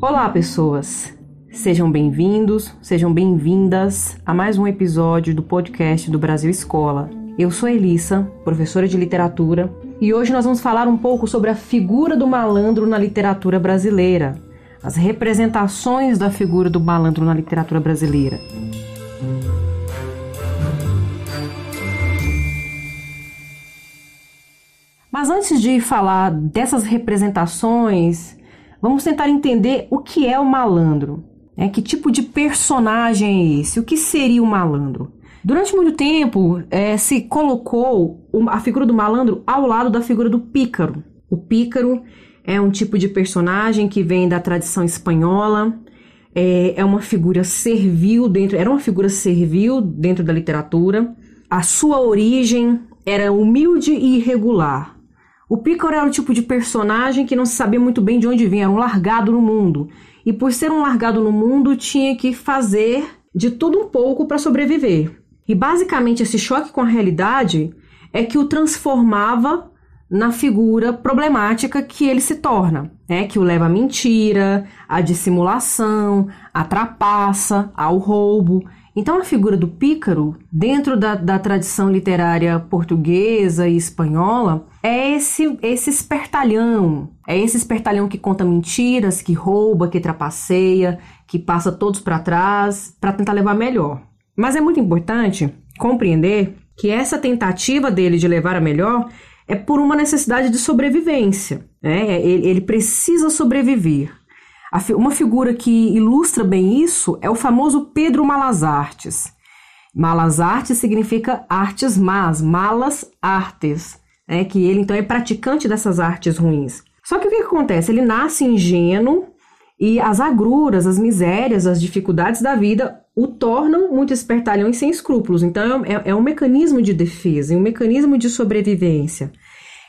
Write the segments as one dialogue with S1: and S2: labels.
S1: Olá, pessoas! Sejam bem-vindos, sejam bem-vindas a mais um episódio do podcast do Brasil Escola. Eu sou Elissa, professora de literatura, e hoje nós vamos falar um pouco sobre a figura do malandro na literatura brasileira, as representações da figura do malandro na literatura brasileira. Mas antes de falar dessas representações, vamos tentar entender o que é o malandro. Né? Que tipo de personagem é esse? O que seria o malandro? Durante muito tempo é, se colocou a figura do malandro ao lado da figura do pícaro. O pícaro é um tipo de personagem que vem da tradição espanhola, é, é uma figura servil dentro, era uma figura servil dentro da literatura. A sua origem era humilde e irregular. O Pícaro era o tipo de personagem que não se sabia muito bem de onde vinha, era um largado no mundo. E por ser um largado no mundo, tinha que fazer de tudo um pouco para sobreviver. E basicamente esse choque com a realidade é que o transformava na figura problemática que ele se torna, né? que o leva à mentira, à dissimulação, à trapaça, ao roubo. Então, a figura do pícaro, dentro da, da tradição literária portuguesa e espanhola, é esse, esse espertalhão. É esse espertalhão que conta mentiras, que rouba, que trapaceia, que passa todos para trás para tentar levar melhor. Mas é muito importante compreender que essa tentativa dele de levar a melhor é por uma necessidade de sobrevivência. Né? Ele, ele precisa sobreviver. Uma figura que ilustra bem isso é o famoso Pedro Malas Artes. Malas Artes significa artes más, malas artes, né? que ele então é praticante dessas artes ruins. Só que o que acontece? Ele nasce ingênuo e as agruras, as misérias, as dificuldades da vida o tornam muito espertalhão e sem escrúpulos. Então é, é um mecanismo de defesa, um mecanismo de sobrevivência.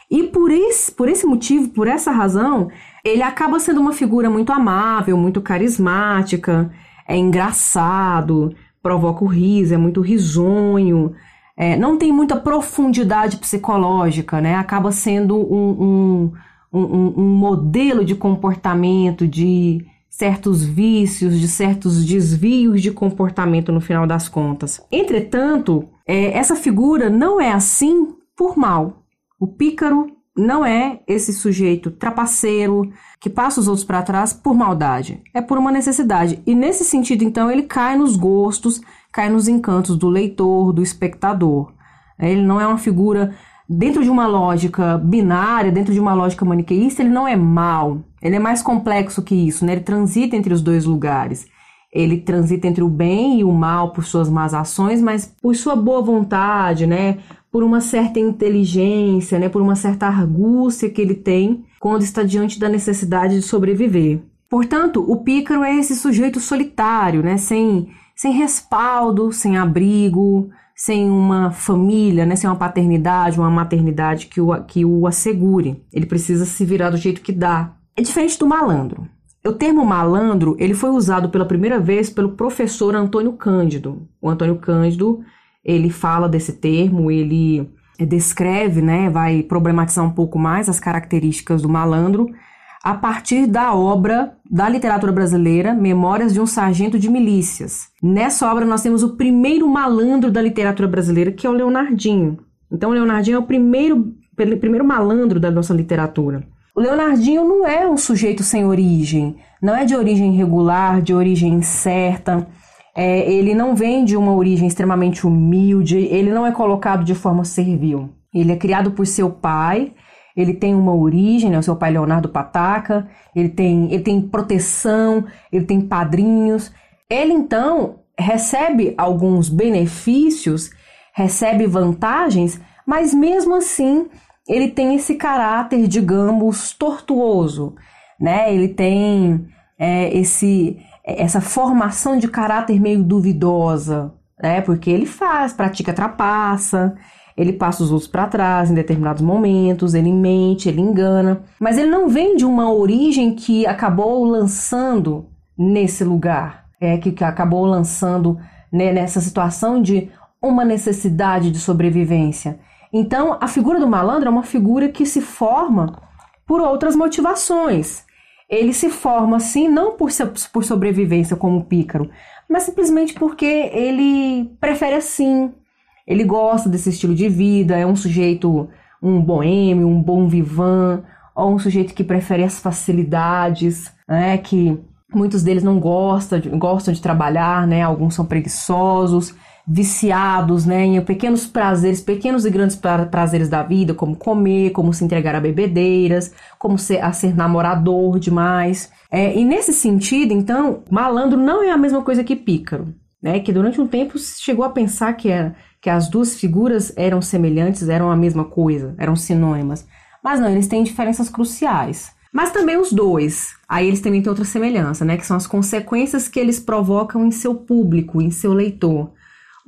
S1: E por esse, por esse motivo, por essa razão, ele acaba sendo uma figura muito amável, muito carismática, é engraçado, provoca o riso, é muito risonho, é, não tem muita profundidade psicológica, né? Acaba sendo um, um, um, um modelo de comportamento, de certos vícios, de certos desvios de comportamento no final das contas. Entretanto, é, essa figura não é assim por mal. O pícaro não é esse sujeito trapaceiro que passa os outros para trás por maldade, é por uma necessidade. E nesse sentido, então, ele cai nos gostos, cai nos encantos do leitor, do espectador. Ele não é uma figura dentro de uma lógica binária, dentro de uma lógica maniqueísta, ele não é mal. Ele é mais complexo que isso, né? Ele transita entre os dois lugares. Ele transita entre o bem e o mal por suas más ações, mas por sua boa vontade, né? Por uma certa inteligência, né, por uma certa argúcia que ele tem quando está diante da necessidade de sobreviver. Portanto, o pícaro é esse sujeito solitário, né, sem, sem respaldo, sem abrigo, sem uma família, né, sem uma paternidade, uma maternidade que o, que o assegure. Ele precisa se virar do jeito que dá. É diferente do malandro. O termo malandro ele foi usado pela primeira vez pelo professor Antônio Cândido. O Antônio Cândido ele fala desse termo, ele descreve, né, vai problematizar um pouco mais as características do malandro a partir da obra da literatura brasileira Memórias de um Sargento de Milícias. Nessa obra nós temos o primeiro malandro da literatura brasileira, que é o Leonardinho. Então, o Leonardinho é o primeiro, primeiro malandro da nossa literatura. O Leonardinho não é um sujeito sem origem, não é de origem irregular, de origem incerta. É, ele não vem de uma origem extremamente humilde, ele não é colocado de forma servil. Ele é criado por seu pai, ele tem uma origem, né, o seu pai Leonardo Pataca, ele tem, ele tem proteção, ele tem padrinhos. Ele então recebe alguns benefícios, recebe vantagens, mas mesmo assim ele tem esse caráter, digamos, tortuoso, né? Ele tem é, esse essa formação de caráter meio duvidosa, né? Porque ele faz, pratica trapaça, ele passa os outros para trás em determinados momentos, ele mente, ele engana, mas ele não vem de uma origem que acabou lançando nesse lugar, é que, que acabou lançando né, nessa situação de uma necessidade de sobrevivência. Então, a figura do malandro é uma figura que se forma por outras motivações. Ele se forma assim não por, por sobrevivência como pícaro, mas simplesmente porque ele prefere assim. Ele gosta desse estilo de vida, é um sujeito, um boêmio, um bom vivan, ou um sujeito que prefere as facilidades, né, que muitos deles não gostam de, gostam de trabalhar, né, alguns são preguiçosos, viciados né, em pequenos prazeres, pequenos e grandes prazeres da vida, como comer, como se entregar a bebedeiras, como ser, a ser namorador demais. É, e nesse sentido, então, malandro não é a mesma coisa que pícaro, né? Que durante um tempo chegou a pensar que era que as duas figuras eram semelhantes, eram a mesma coisa, eram sinônimas. Mas não, eles têm diferenças cruciais. Mas também os dois, aí eles também têm outra semelhança, né? Que são as consequências que eles provocam em seu público, em seu leitor.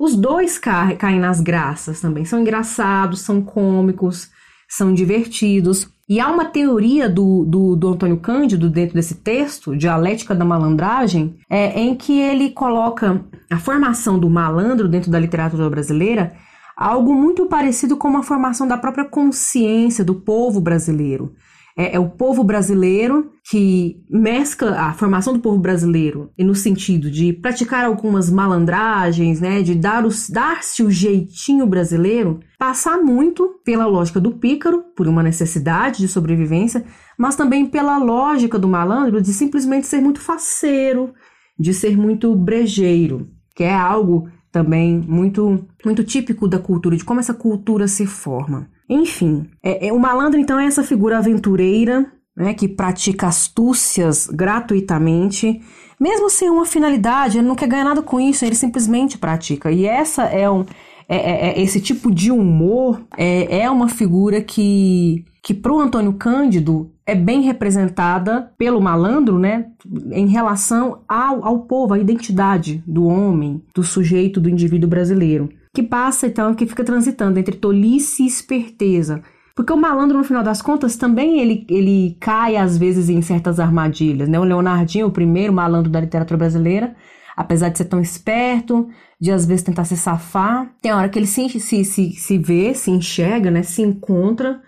S1: Os dois ca caem nas graças também. São engraçados, são cômicos, são divertidos. E há uma teoria do, do, do Antônio Cândido dentro desse texto, Dialética da Malandragem, é, em que ele coloca a formação do malandro dentro da literatura brasileira algo muito parecido com a formação da própria consciência do povo brasileiro. É, é, o povo brasileiro que mescla a formação do povo brasileiro no sentido de praticar algumas malandragens, né, de dar dar-se o jeitinho brasileiro, passar muito pela lógica do pícaro, por uma necessidade de sobrevivência, mas também pela lógica do malandro de simplesmente ser muito faceiro, de ser muito brejeiro, que é algo também muito muito típico da cultura, de como essa cultura se forma. Enfim, é, é, o malandro então é essa figura aventureira né, que pratica astúcias gratuitamente, mesmo sem uma finalidade, ele não quer ganhar nada com isso, ele simplesmente pratica. E essa é um, é, é, é esse tipo de humor é, é uma figura que, que para o Antônio Cândido é bem representada pelo malandro, né, em relação ao, ao povo, à identidade do homem, do sujeito, do indivíduo brasileiro que passa então, que fica transitando entre tolice e esperteza. Porque o malandro, no final das contas, também ele, ele cai às vezes em certas armadilhas, né? O Leonardinho, o primeiro malandro da literatura brasileira, apesar de ser tão esperto, de às vezes tentar se safar, tem hora que ele se, se, se, se vê, se enxerga, né? Se encontra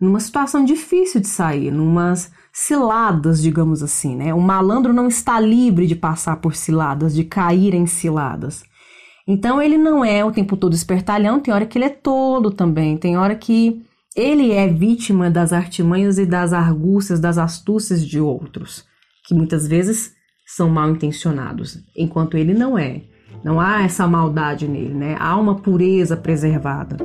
S1: numa situação difícil de sair, numas ciladas, digamos assim, né? O malandro não está livre de passar por ciladas, de cair em ciladas. Então ele não é o tempo todo espertalhão, tem hora que ele é tolo também, tem hora que ele é vítima das artimanhas e das argúcias, das astúcias de outros, que muitas vezes são mal intencionados, enquanto ele não é. Não há essa maldade nele, né? Há uma pureza preservada.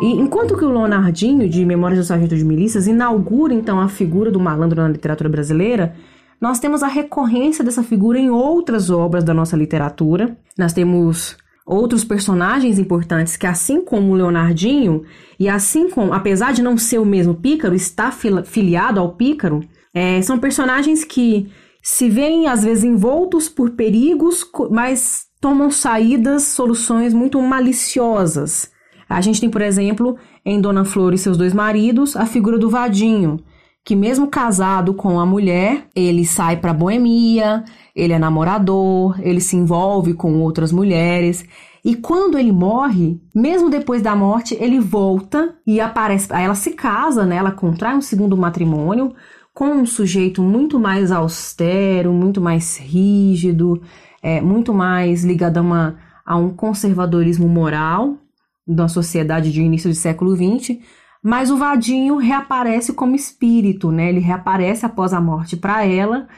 S1: E enquanto que o Leonardinho, de Memórias do Sargento de Milícias, inaugura então a figura do malandro na literatura brasileira, nós temos a recorrência dessa figura em outras obras da nossa literatura. Nós temos outros personagens importantes que, assim como o Leonardinho, e assim como, apesar de não ser o mesmo pícaro, está filiado ao pícaro, é, são personagens que se veem às vezes envoltos por perigos, mas tomam saídas, soluções muito maliciosas. A gente tem, por exemplo, em Dona Flor e seus dois maridos, a figura do Vadinho, que mesmo casado com a mulher, ele sai para boemia, ele é namorador, ele se envolve com outras mulheres. E quando ele morre, mesmo depois da morte, ele volta e aparece. Aí ela se casa, né? Ela contrai um segundo matrimônio com um sujeito muito mais austero, muito mais rígido, é, muito mais ligado a, uma, a um conservadorismo moral da sociedade de início do século XX mas o Vadinho reaparece como espírito, né? Ele reaparece após a morte para ela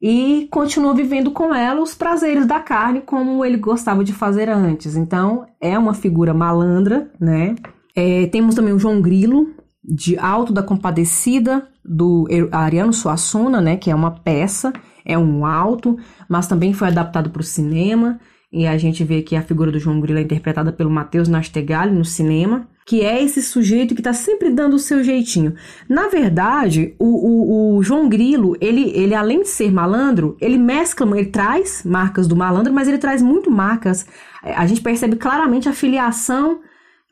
S1: e continua vivendo com ela os prazeres da carne como ele gostava de fazer antes. Então é uma figura malandra, né? É, temos também o João Grilo, de Alto da Compadecida, do Ariano Suassuna, né? Que é uma peça, é um alto, mas também foi adaptado para o cinema. E a gente vê que a figura do João Grilo é interpretada pelo Matheus Nastegali no cinema que é esse sujeito que está sempre dando o seu jeitinho. Na verdade, o, o, o, João Grilo, ele, ele além de ser malandro, ele mescla, ele traz marcas do malandro, mas ele traz muito marcas. A gente percebe claramente a filiação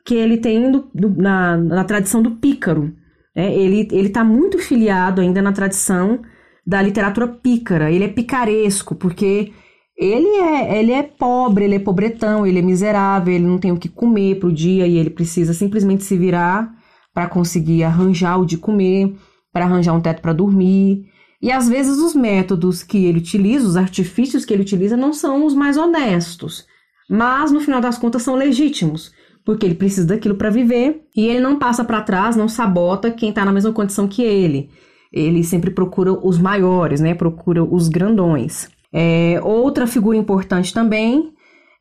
S1: que ele tem do, do, na, na tradição do pícaro. É, ele está muito filiado ainda na tradição da literatura pícara. Ele é picaresco, porque ele é, ele é pobre, ele é pobretão, ele é miserável, ele não tem o que comer pro dia e ele precisa simplesmente se virar para conseguir arranjar o de comer, para arranjar um teto para dormir. E às vezes os métodos que ele utiliza, os artifícios que ele utiliza, não são os mais honestos, mas no final das contas são legítimos, porque ele precisa daquilo para viver e ele não passa para trás, não sabota quem está na mesma condição que ele. Ele sempre procura os maiores, né? Procura os grandões. É, outra figura importante também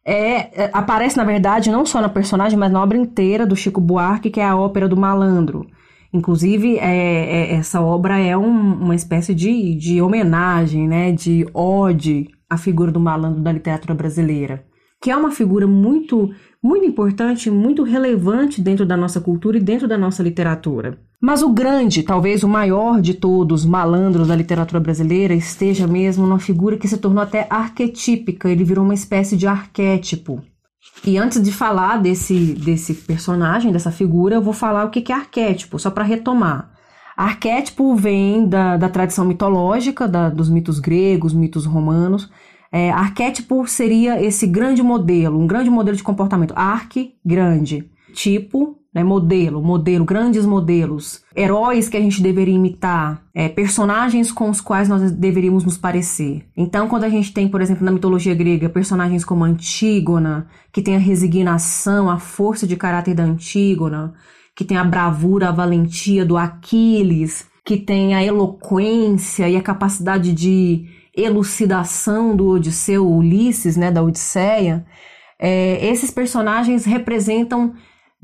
S1: é, é, aparece, na verdade, não só na personagem, mas na obra inteira do Chico Buarque, que é a ópera do malandro. Inclusive, é, é, essa obra é um, uma espécie de, de homenagem, né, de ode à figura do malandro da literatura brasileira, que é uma figura muito, muito importante, muito relevante dentro da nossa cultura e dentro da nossa literatura. Mas o grande, talvez o maior de todos, malandros da literatura brasileira, esteja mesmo numa figura que se tornou até arquetípica, ele virou uma espécie de arquétipo. E antes de falar desse, desse personagem, dessa figura, eu vou falar o que é arquétipo, só para retomar. Arquétipo vem da, da tradição mitológica, da, dos mitos gregos, mitos romanos. É, arquétipo seria esse grande modelo, um grande modelo de comportamento. Arque, grande. Tipo, né, modelo, modelo, grandes modelos, heróis que a gente deveria imitar, é, personagens com os quais nós deveríamos nos parecer. Então, quando a gente tem, por exemplo, na mitologia grega, personagens como Antígona, que tem a resignação, a força de caráter da Antígona, que tem a bravura, a valentia do Aquiles, que tem a eloquência e a capacidade de elucidação do Odisseu, Ulisses, né, da Odisseia, é, esses personagens representam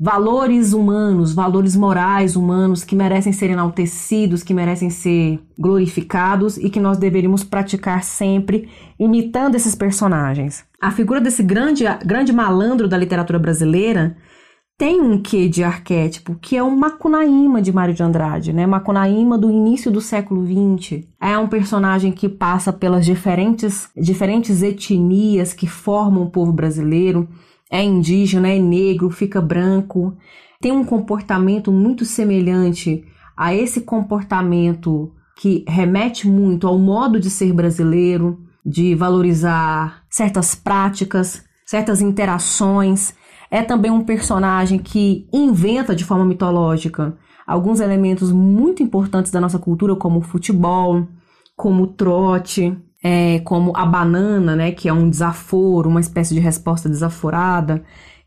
S1: valores humanos, valores morais humanos que merecem ser enaltecidos, que merecem ser glorificados e que nós deveríamos praticar sempre imitando esses personagens. A figura desse grande, grande malandro da literatura brasileira tem um quê de arquétipo, que é o Macunaíma de Mário de Andrade, né? Macunaíma do início do século XX. É um personagem que passa pelas diferentes, diferentes etnias que formam o povo brasileiro é indígena, é negro, fica branco, tem um comportamento muito semelhante a esse comportamento que remete muito ao modo de ser brasileiro, de valorizar certas práticas, certas interações. É também um personagem que inventa de forma mitológica alguns elementos muito importantes da nossa cultura, como o futebol, como o trote, é, como a banana, né, que é um desaforo, uma espécie de resposta desaforada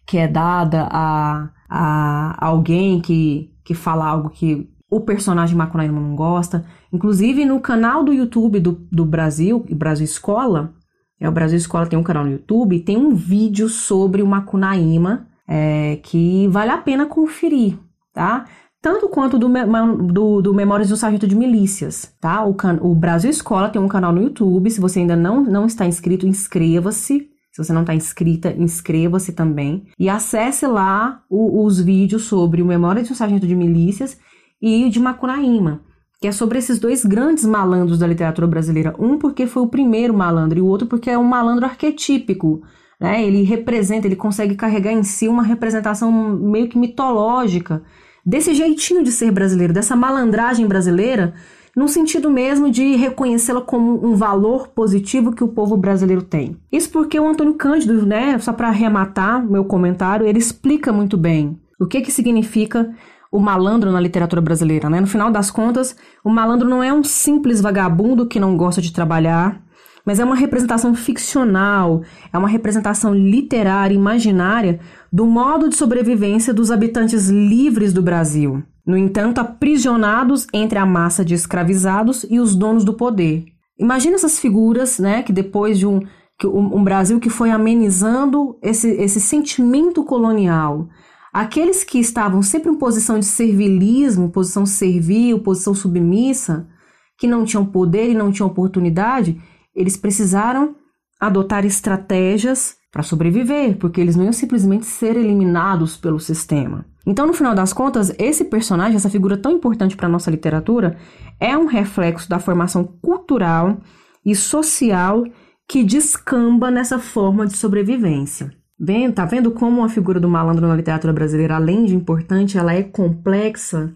S1: que é dada a, a alguém que, que fala algo que o personagem Macunaíma não gosta. Inclusive no canal do YouTube do, do Brasil, Brasil Escola, é o Brasil Escola tem um canal no YouTube, tem um vídeo sobre o Macunaíma é, que vale a pena conferir, tá? Tanto quanto do, do, do Memórias do Sargento de Milícias, tá? O, can, o Brasil Escola tem um canal no YouTube, se você ainda não, não está inscrito, inscreva-se. Se você não está inscrita, inscreva-se também. E acesse lá o, os vídeos sobre o Memórias do Sargento de Milícias e de Macunaíma, que é sobre esses dois grandes malandros da literatura brasileira. Um porque foi o primeiro malandro e o outro porque é um malandro arquetípico, né? Ele representa, ele consegue carregar em si uma representação meio que mitológica desse jeitinho de ser brasileiro, dessa malandragem brasileira, no sentido mesmo de reconhecê-la como um valor positivo que o povo brasileiro tem. Isso porque o Antônio Cândido, né, só para arrematar meu comentário, ele explica muito bem o que que significa o malandro na literatura brasileira, né? No final das contas, o malandro não é um simples vagabundo que não gosta de trabalhar, mas é uma representação ficcional, é uma representação literária, imaginária do modo de sobrevivência dos habitantes livres do Brasil. No entanto, aprisionados entre a massa de escravizados e os donos do poder. Imagina essas figuras, né, que depois de um, um, um Brasil que foi amenizando esse, esse sentimento colonial, aqueles que estavam sempre em posição de servilismo, posição servil, posição submissa, que não tinham poder e não tinham oportunidade, eles precisaram adotar estratégias para sobreviver, porque eles não iam simplesmente ser eliminados pelo sistema. Então, no final das contas, esse personagem, essa figura tão importante para a nossa literatura, é um reflexo da formação cultural e social que descamba nessa forma de sobrevivência. Vem, tá vendo como a figura do malandro na literatura brasileira, além de importante, ela é complexa,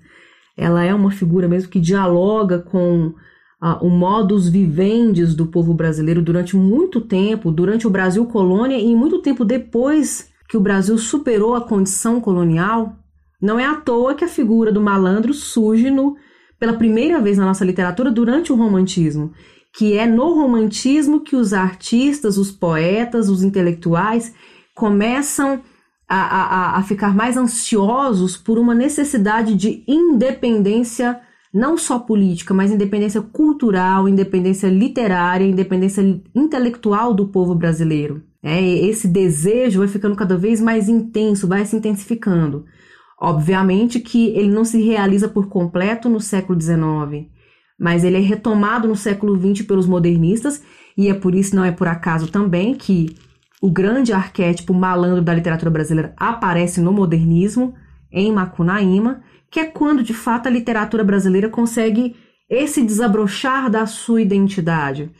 S1: ela é uma figura mesmo que dialoga com uh, o modus vivendi do povo brasileiro durante muito tempo, durante o Brasil colônia e muito tempo depois que o Brasil superou a condição colonial, não é à toa que a figura do malandro surge no, pela primeira vez na nossa literatura durante o romantismo, que é no romantismo que os artistas, os poetas, os intelectuais começam a, a, a ficar mais ansiosos por uma necessidade de independência não só política, mas independência cultural, independência literária, independência intelectual do povo brasileiro. É, esse desejo vai ficando cada vez mais intenso, vai se intensificando. Obviamente que ele não se realiza por completo no século XIX, mas ele é retomado no século XX pelos modernistas, e é por isso, não é por acaso também, que o grande arquétipo malandro da literatura brasileira aparece no modernismo, em Macunaíma, que é quando de fato a literatura brasileira consegue esse desabrochar da sua identidade,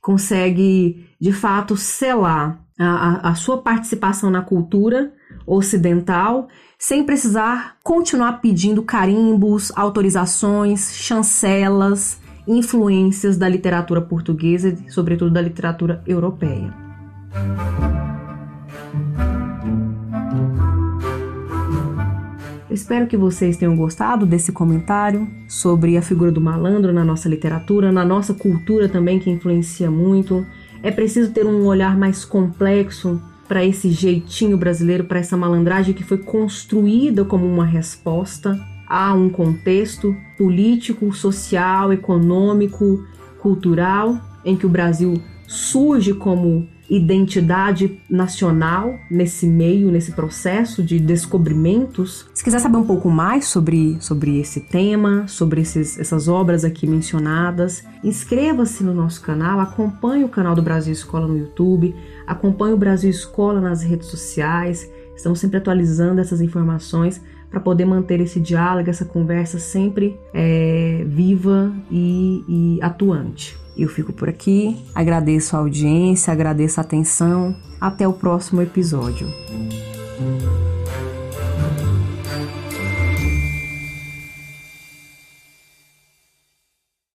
S1: consegue de fato selar a, a, sua participação na cultura ocidental sem precisar continuar pedindo carimbos, autorizações, chancelas, influências da literatura portuguesa e, sobretudo, da literatura europeia. Espero que vocês tenham gostado desse comentário sobre a figura do malandro na nossa literatura, na nossa cultura também, que influencia muito. É preciso ter um olhar mais complexo para esse jeitinho brasileiro, para essa malandragem que foi construída como uma resposta a um contexto político, social, econômico, cultural, em que o Brasil surge como identidade nacional nesse meio, nesse processo de descobrimentos. Se quiser saber um pouco mais sobre, sobre esse tema, sobre esses, essas obras aqui mencionadas, inscreva-se no nosso canal, acompanhe o canal do Brasil Escola no YouTube, acompanhe o Brasil Escola nas redes sociais. Estamos sempre atualizando essas informações para poder manter esse diálogo, essa conversa sempre é, viva e, e atuante. Eu fico por aqui, agradeço a audiência, agradeço a atenção. Até o próximo episódio.